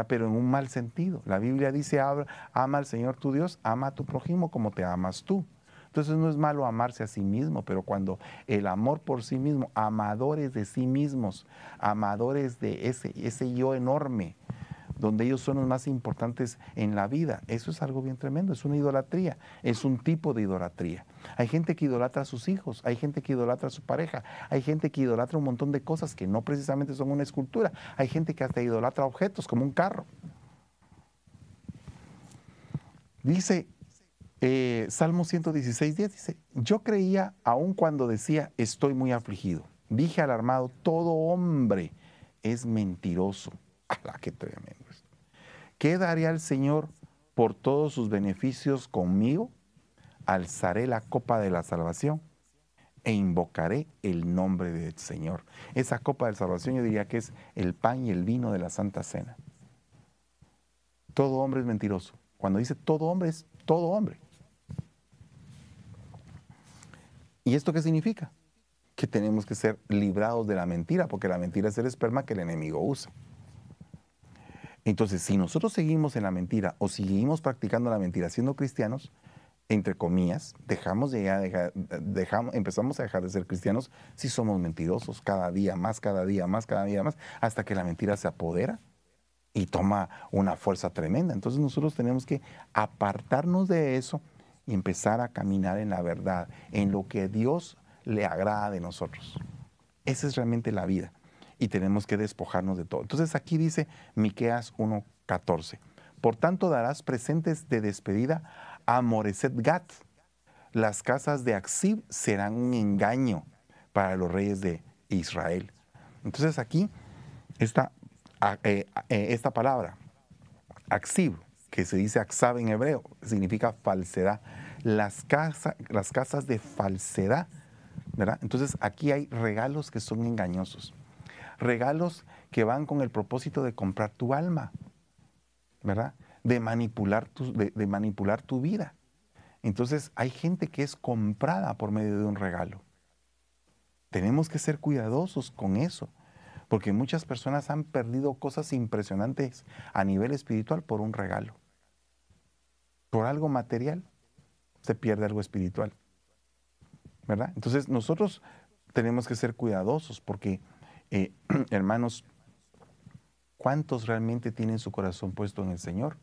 pero en un mal sentido. La Biblia dice, ama al Señor tu Dios, ama a tu prójimo como te amas tú. Entonces no es malo amarse a sí mismo, pero cuando el amor por sí mismo, amadores de sí mismos, amadores de ese, ese yo enorme, donde ellos son los más importantes en la vida. Eso es algo bien tremendo, es una idolatría, es un tipo de idolatría. Hay gente que idolatra a sus hijos, hay gente que idolatra a su pareja, hay gente que idolatra un montón de cosas que no precisamente son una escultura, hay gente que hasta idolatra objetos como un carro. Dice eh, Salmo 116, 10, dice, yo creía aun cuando decía, estoy muy afligido. Dije alarmado, todo hombre es mentiroso. ¡Hala, *laughs* qué tremendo! ¿Qué daré al Señor por todos sus beneficios conmigo? Alzaré la copa de la salvación e invocaré el nombre del Señor. Esa copa de salvación yo diría que es el pan y el vino de la Santa Cena. Todo hombre es mentiroso. Cuando dice todo hombre es todo hombre. ¿Y esto qué significa? Que tenemos que ser librados de la mentira, porque la mentira es el esperma que el enemigo usa. Entonces, si nosotros seguimos en la mentira o seguimos practicando la mentira siendo cristianos, entre comillas, dejamos de dejamos, empezamos a dejar de ser cristianos si somos mentirosos cada día más, cada día más, cada día más, hasta que la mentira se apodera y toma una fuerza tremenda. Entonces nosotros tenemos que apartarnos de eso y empezar a caminar en la verdad, en lo que Dios le agrada de nosotros. Esa es realmente la vida y tenemos que despojarnos de todo. Entonces aquí dice Miqueas 1:14. Por tanto darás presentes de despedida a Moreset Gat. Las casas de Axib serán un engaño para los reyes de Israel. Entonces aquí esta, eh, eh, esta palabra, Axib, que se dice Axab en hebreo, significa falsedad. Las, casas las casas de falsedad, ¿verdad? Entonces aquí hay regalos que son engañosos regalos que van con el propósito de comprar tu alma, ¿verdad? De manipular tu, de, manipular tu vida. Entonces hay gente que es comprada por medio de un regalo. Tenemos que ser cuidadosos con eso, porque muchas personas han perdido cosas impresionantes a nivel espiritual por un regalo. Por algo material se pierde algo espiritual. ¿Verdad? Entonces nosotros tenemos que ser cuidadosos porque eh, *clears throat* hermanos, ¿cuántos realmente tienen su corazón puesto en el Señor?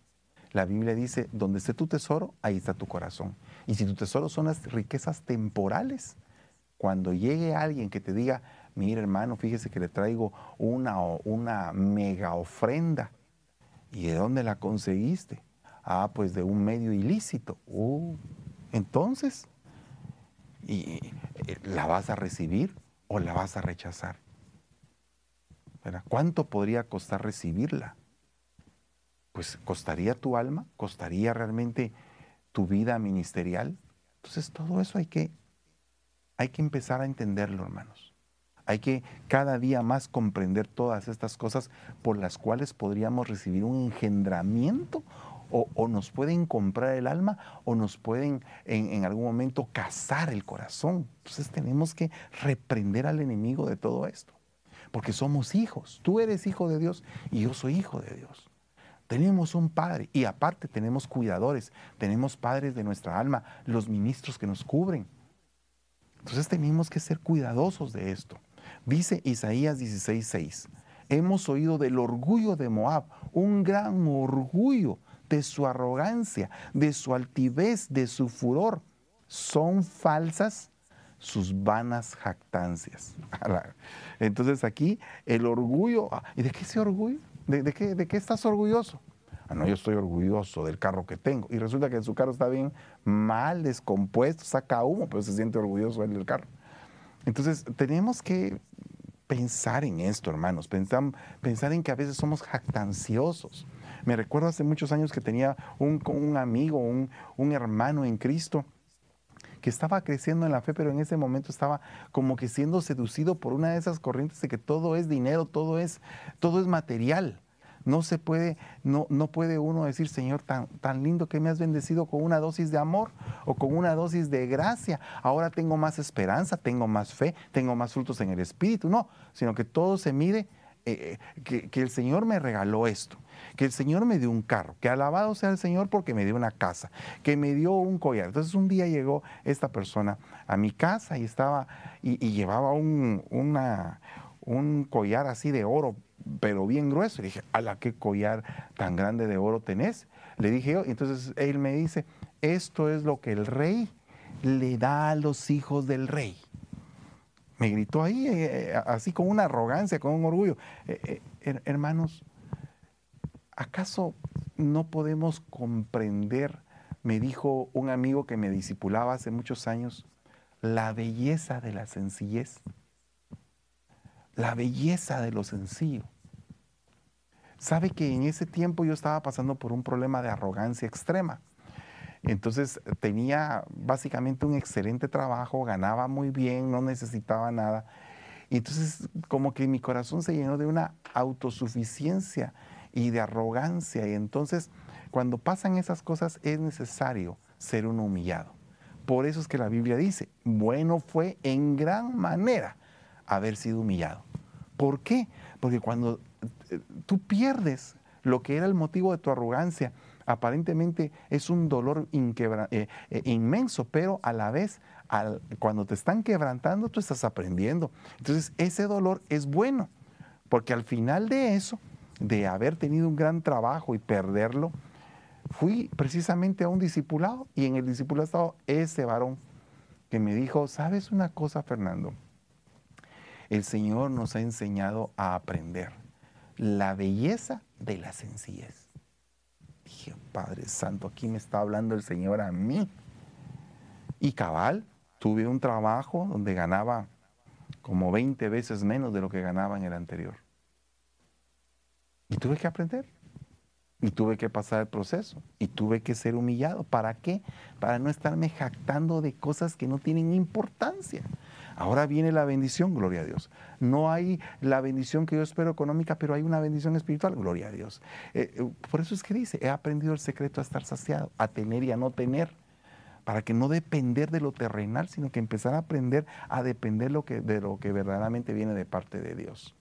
La Biblia dice, donde esté tu tesoro, ahí está tu corazón. Y si tu tesoro son las riquezas temporales, cuando llegue alguien que te diga, mira hermano, fíjese que le traigo una, una mega ofrenda, ¿y de dónde la conseguiste? Ah, pues de un medio ilícito. Uh, entonces, ¿y, eh, ¿la vas a recibir o la vas a rechazar? ¿Cuánto podría costar recibirla? Pues costaría tu alma, costaría realmente tu vida ministerial. Entonces todo eso hay que, hay que empezar a entenderlo, hermanos. Hay que cada día más comprender todas estas cosas por las cuales podríamos recibir un engendramiento o, nos pueden comprar el alma o nos pueden en, algún momento cazar el corazón. Entonces tenemos que reprender al enemigo de todo esto, porque somos hijos. Tú eres hijo de Dios y yo soy hijo de Dios. Tenemos un padre y aparte tenemos cuidadores, tenemos padres de nuestra alma, los ministros que nos cubren. Entonces tenemos que ser cuidadosos de esto. Dice Isaías 16:6, hemos oído del orgullo de Moab, un gran orgullo de su arrogancia, de su altivez, de su furor. Son falsas sus vanas jactancias. *laughs* Entonces aquí el orgullo, ah, ¿y de qué ese orgullo? ¿De, qué, ¿De, qué, estás orgulloso? Ah, no, yo estoy orgulloso del carro que tengo. Y resulta que su carro está bien mal, descompuesto, saca humo, pero se siente orgulloso del carro. Entonces tenemos que pensar en esto, hermanos, pensar, pensar en que a veces somos jactanciosos. Me recuerdo hace muchos años que tenía un, amigo, un, hermano en Cristo que estaba creciendo en la fe, pero en ese momento estaba como que siendo seducido por una de esas corrientes de que todo es dinero, todo es, todo es material. No se puede, no, no puede uno decir, Señor, tan, tan lindo que me has bendecido con una dosis de amor o con una dosis de gracia. Ahora tengo más esperanza, tengo más fe, tengo más frutos en el Espíritu. No, sino que todo se mide eh, que, que, el Señor me regaló esto, que el Señor me dio un carro, que alabado sea el Señor porque me dio una casa, que me dio un collar. Entonces un día llegó esta persona a mi casa y estaba y, llevaba un, un collar así de oro, pero bien grueso. Y dije, la qué collar tan grande de oro tenés? Le dije yo, entonces él me dice, esto es lo que el rey le da a los hijos del rey me gritó ahí, eh, eh, así con una arrogancia, con un orgullo. Eh, hermanos, ¿acaso no podemos comprender, me dijo un amigo que me disipulaba hace muchos años, la belleza de la sencillez? La belleza de lo sencillo. Sabe que en ese tiempo yo estaba pasando por un problema de arrogancia extrema entonces tenía básicamente un excelente trabajo, ganaba muy bien, no necesitaba nada. Entonces como que mi corazón se llenó de una autosuficiencia y de arrogancia. Y entonces cuando pasan esas cosas es necesario ser un humillado. Por eso es que la Biblia dice, bueno fue en gran manera haber sido humillado. ¿Por qué? Porque cuando eh, tú pierdes lo que era el motivo de tu arrogancia, aparentemente es un dolor eh, eh, inmenso, pero a la vez, cuando te están quebrantando, tú estás aprendiendo. Entonces, ese dolor es bueno, porque al final de eso, de haber tenido un gran trabajo y perderlo, fui precisamente a un discipulado y en el discipulado estaba ese varón que me dijo, ¿sabes una cosa, Fernando? El Señor nos ha enseñado a aprender la belleza de la sencillez. Dije, Padre Santo, aquí me está hablando el Señor a mí. Y cabal, tuve un trabajo donde ganaba como 20 veces menos de lo que ganaba en el anterior. Y tuve que aprender. Y tuve que pasar el proceso. Y tuve que ser humillado. ¿Para qué? Para no estarme jactando de cosas que no tienen importancia. Ahora viene la bendición, gloria a Dios. No hay la bendición que yo espero económica, pero hay una bendición espiritual, gloria a Dios. Eh, eh, por eso es que dice, he aprendido el secreto a estar saciado, a tener y a no tener, para que no depender de lo terrenal, sino que empezar a aprender a depender lo que, de lo que verdaderamente viene de parte de Dios.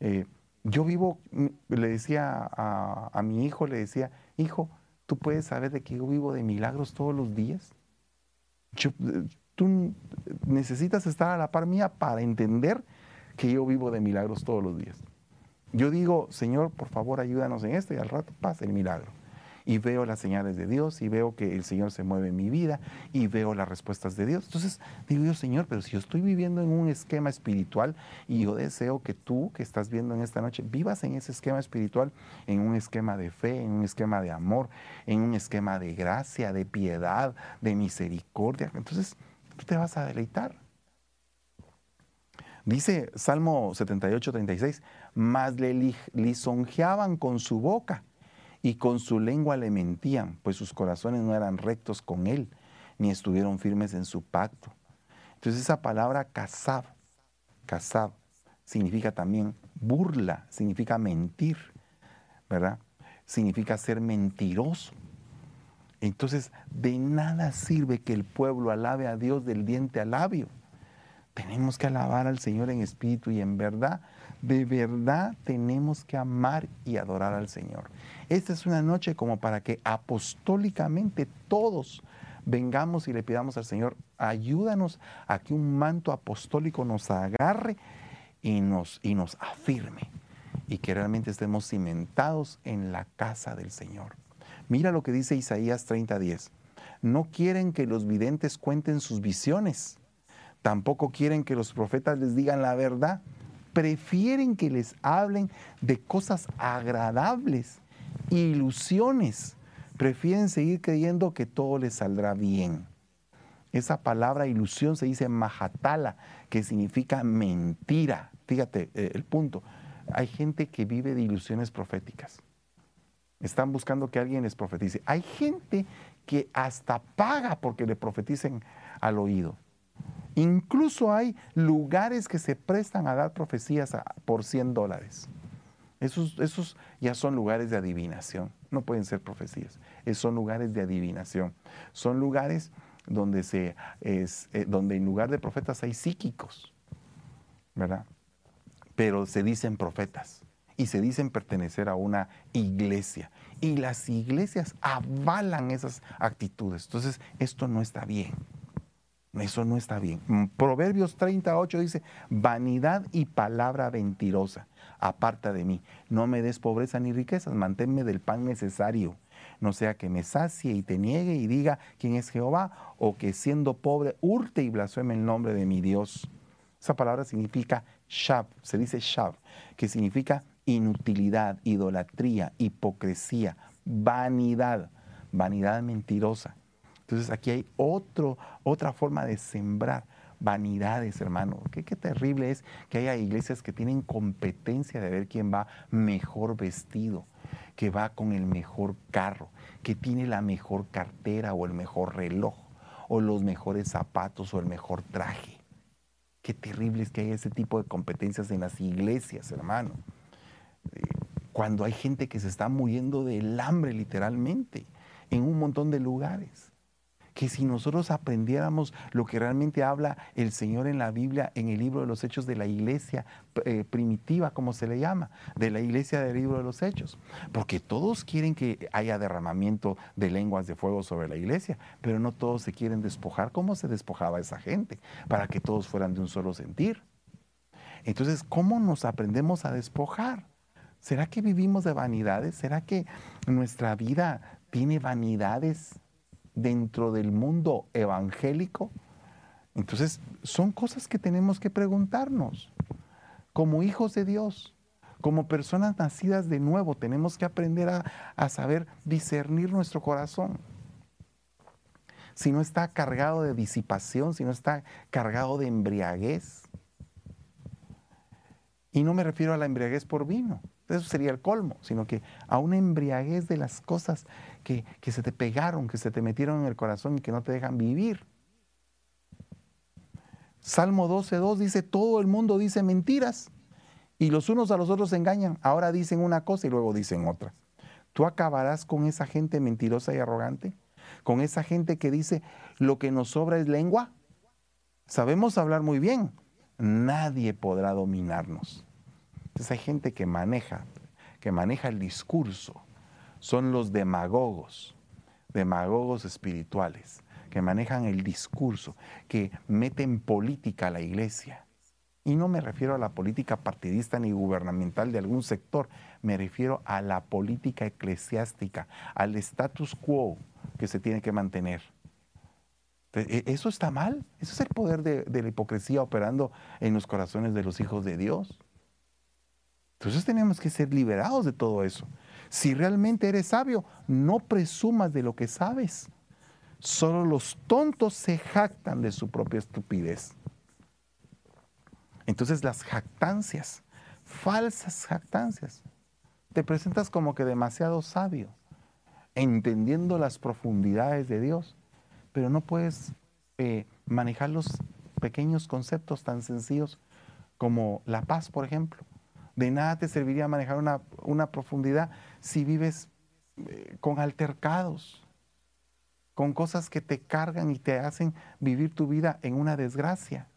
Eh, yo vivo, mm, le decía a, mi hijo, le decía, hijo, ¿tú puedes saber de que yo vivo de milagros todos los días? Yo, tú necesitas estar a la par mía para entender que yo vivo de milagros todos los días. Yo digo, Señor, por favor, ayúdanos en esto y al rato pasa el milagro. Y veo las señales de Dios y veo que el Señor se mueve en mi vida y veo las respuestas de Dios. Entonces digo yo, Señor, pero si yo estoy viviendo en un esquema espiritual y yo deseo que tú que estás viendo en esta noche vivas en ese esquema espiritual, en un esquema de fe, en un esquema de amor, en un esquema de gracia, de piedad, de misericordia. Entonces, tú te vas a deleitar. Dice Salmo 78, 36, mas le lisonjeaban con su boca y con su lengua le mentían, pues sus corazones no eran rectos con él, ni estuvieron firmes en su pacto. Entonces esa palabra casab, casab, significa también burla, significa mentir, ¿verdad? significa ser mentiroso. Entonces, de nada sirve que el pueblo alabe a Dios del diente al labio. Tenemos que alabar al Señor en espíritu y en verdad. De verdad tenemos que amar y adorar al Señor. Esta es una noche como para que apostólicamente todos vengamos y le pidamos al Señor, ayúdanos a que un manto apostólico nos agarre y nos, y nos afirme y que realmente estemos cimentados en la casa del Señor. Mira lo que dice Isaías 30:10. No quieren que los videntes cuenten sus visiones. Tampoco quieren que los profetas les digan la verdad. Prefieren que les hablen de cosas agradables, ilusiones. Prefieren seguir creyendo que todo les saldrá bien. Esa palabra ilusión se dice majatala, que significa mentira. Fíjate eh, el punto. Hay gente que vive de ilusiones proféticas. Están buscando que alguien les profetice. Hay gente que hasta paga porque le profeticen al oído. Incluso hay lugares que se prestan a dar profecías por 100 dólares. Esos, esos, ya son lugares de adivinación, no pueden ser profecías, son lugares de adivinación. Son lugares donde, se, es, eh, donde en lugar de profetas hay psíquicos, ¿verdad? Pero se dicen profetas y se dicen pertenecer a una iglesia. Y las iglesias avalan esas actitudes. Entonces, esto no está bien. Eso no está bien. Mm, Proverbios 38 dice, vanidad y palabra mentirosa, aparta de mí. No me des pobreza ni riquezas, manténme del pan necesario. No sea que me sacie y te niegue y diga quién es Jehová, o que siendo pobre hurte y blasfeme el nombre de mi Dios. Esa palabra significa shav, se dice shav, que significa inutilidad, idolatría, hipocresía, vanidad, vanidad mentirosa. Entonces aquí hay otro, otra forma de sembrar vanidades, hermano. ¿Qué, qué terrible es que haya iglesias que tienen competencia de ver quién va mejor vestido, que va con el mejor carro, que tiene la mejor cartera o el mejor reloj, o los mejores zapatos o el mejor traje. Qué terrible es que haya ese tipo de competencias en las iglesias, hermano cuando hay gente que se está muriendo del hambre literalmente en un montón de lugares. Que si nosotros aprendiéramos lo que realmente habla el Señor en la Biblia, en el libro de los Hechos de la iglesia eh, primitiva, como se le llama, de la iglesia del libro de los Hechos. Porque todos quieren que haya derramamiento de lenguas de fuego sobre la iglesia, pero no todos se quieren despojar como se despojaba esa gente, para que todos fueran de un solo sentir. Entonces, ¿cómo nos aprendemos a despojar? ¿Será que vivimos de vanidades? ¿Será que nuestra vida tiene vanidades dentro del mundo evangélico? Entonces, son cosas que tenemos que preguntarnos. Como hijos de Dios, como personas nacidas de nuevo, tenemos que aprender a, saber discernir nuestro corazón. Si no está cargado de disipación, si no está cargado de embriaguez. Y no me refiero a la embriaguez por vino, eso sería el colmo, sino que a una embriaguez de las cosas que, se te pegaron, que se te metieron en el corazón y que no te dejan vivir. Salmo 12.2 dice, todo el mundo dice mentiras y los unos a los otros engañan. Ahora dicen una cosa y luego dicen otra. ¿Tú acabarás con esa gente mentirosa y arrogante? ¿Con esa gente que dice, lo que nos sobra es lengua? Sabemos hablar muy bien. Nadie podrá dominarnos. Entonces hay gente que maneja, que maneja el discurso. Son los demagogos, demagogos espirituales, que manejan el discurso, que meten política a la iglesia. Y no me refiero a la política partidista ni gubernamental de algún sector, me refiero a la política eclesiástica, al status quo que se tiene que mantener. E, eso está mal, eso es el poder de, de la hipocresía operando en los corazones de los hijos de Dios. Entonces tenemos que ser liberados de todo eso. Si realmente eres sabio, no presumas de lo que sabes. Solo los tontos se jactan de su propia estupidez. Entonces las jactancias, falsas jactancias, te presentas como que demasiado sabio, entendiendo las profundidades de Dios, pero no puedes eh, manejar los pequeños conceptos tan sencillos como la paz, por ejemplo. De nada te serviría manejar una, profundidad si vives eh, con altercados, con cosas que te cargan y te hacen vivir tu vida en una desgracia.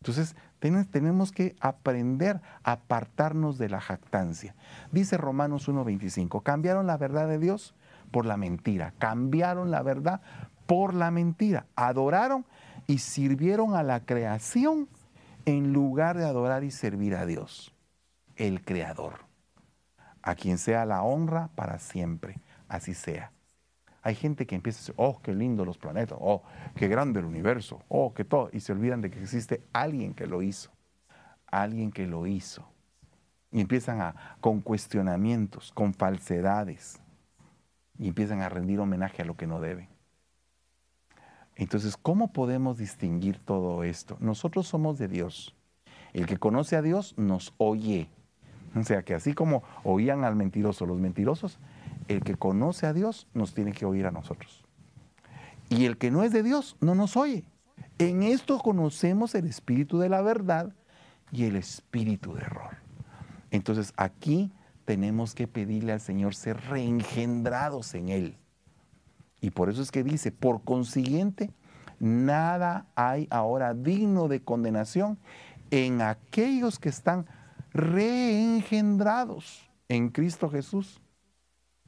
Entonces, tenemos que aprender a apartarnos de la jactancia. Dice Romanos 1.25, cambiaron la verdad de Dios por la mentira, cambiaron la verdad por la mentira, adoraron y sirvieron a la creación en lugar de adorar y servir a Dios, el Creador, a quien sea la honra para siempre, así sea. Hay gente que empieza a decir, oh, qué lindo los planetas, oh, qué grande el universo, oh, qué todo, y se olvidan de que existe alguien que lo hizo, alguien que lo hizo. Y empiezan a, con cuestionamientos, con falsedades, y empiezan a rendir homenaje a lo que no deben. Entonces, ¿cómo podemos distinguir todo esto? Nosotros somos de Dios. El que conoce a Dios nos oye. O sea que así como oían al mentiroso los mentirosos, el que conoce a Dios nos tiene que oír a nosotros. Y el que no es de Dios no nos oye. En esto conocemos el espíritu de la verdad y el espíritu de error. Entonces aquí tenemos que pedirle al Señor ser reengendrados en Él. Y por eso es que dice, por consiguiente, nada hay ahora digno de condenación en aquellos que están reengendrados en Cristo Jesús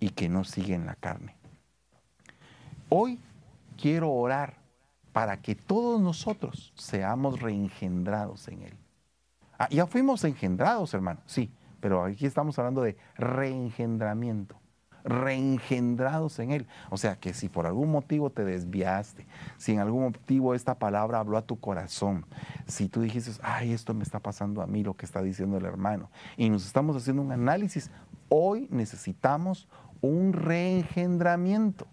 y que no siguen la carne. Hoy quiero orar para que todos nosotros seamos reengendrados en Él. Ah, ya fuimos engendrados, hermano, sí, pero aquí estamos hablando de reengendramiento reengendrados en Él. O sea que si por algún motivo te desviaste, si en algún motivo esta palabra habló a tu corazón, si tú dijiste, ay, esto me está pasando a mí, lo que está diciendo el hermano, y nos estamos haciendo un análisis, hoy necesitamos un reengendramiento.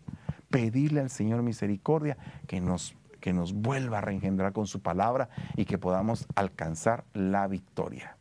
Pedirle al Señor misericordia que nos, que nos vuelva a reengendrar con su palabra y que podamos alcanzar la victoria.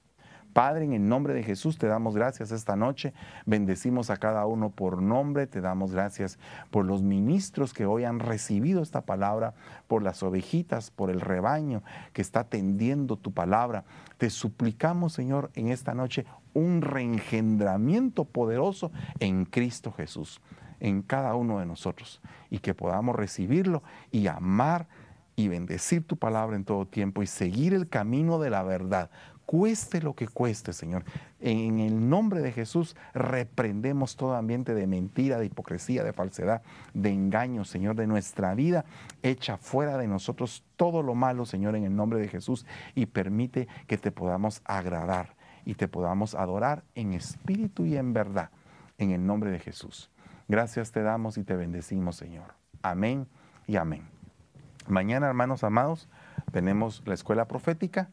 Padre, en el nombre de Jesús te damos gracias esta noche. Bendecimos a cada uno por nombre. Te damos gracias por los ministros que hoy han recibido esta palabra, por las ovejitas, por el rebaño que está atendiendo tu palabra. Te suplicamos, Señor, en esta noche un reengendramiento poderoso en Cristo Jesús, en cada uno de nosotros, y que podamos recibirlo y amar y bendecir tu palabra en todo tiempo y seguir el camino de la verdad, cueste lo que cueste, Señor. En el nombre de Jesús reprendemos todo ambiente de mentira, de hipocresía, de falsedad, de engaño, Señor, de nuestra vida. Echa fuera de nosotros todo lo malo, Señor, en el nombre de Jesús y permite que te podamos agradar y te podamos adorar en espíritu y en verdad, en el nombre de Jesús. Gracias te damos y te bendecimos, Señor. Amén y amén. Mañana, hermanos amados, tenemos la escuela profética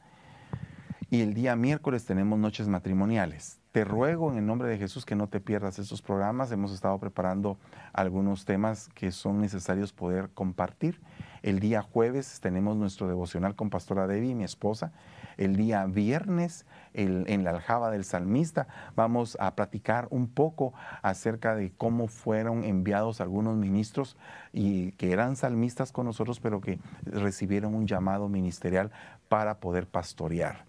y el día miércoles tenemos noches matrimoniales. Te ruego en el nombre de Jesús que no te pierdas estos programas. Hemos estado preparando algunos temas que son necesarios poder compartir. El día jueves tenemos nuestro devocional con Pastora Debbie, mi esposa. El día viernes, en la aljaba del salmista, vamos a platicar un poco acerca de cómo fueron enviados algunos ministros y que eran salmistas con nosotros, pero que recibieron un llamado ministerial para poder pastorear.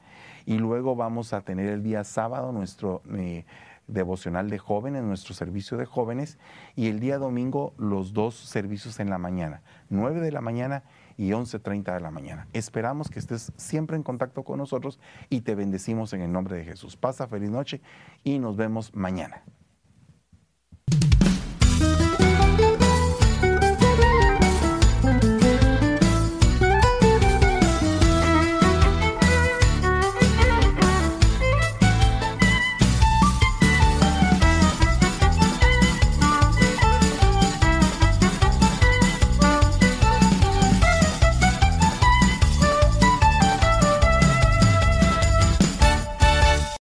Y luego vamos a tener el día sábado nuestro eh, devocional de jóvenes, nuestro servicio de jóvenes, y el día domingo los dos servicios en la mañana, 9 de la mañana y 11.30 de la mañana. Esperamos que estés siempre en contacto con nosotros y te bendecimos en el nombre de Jesús. Pasa feliz noche y nos vemos mañana.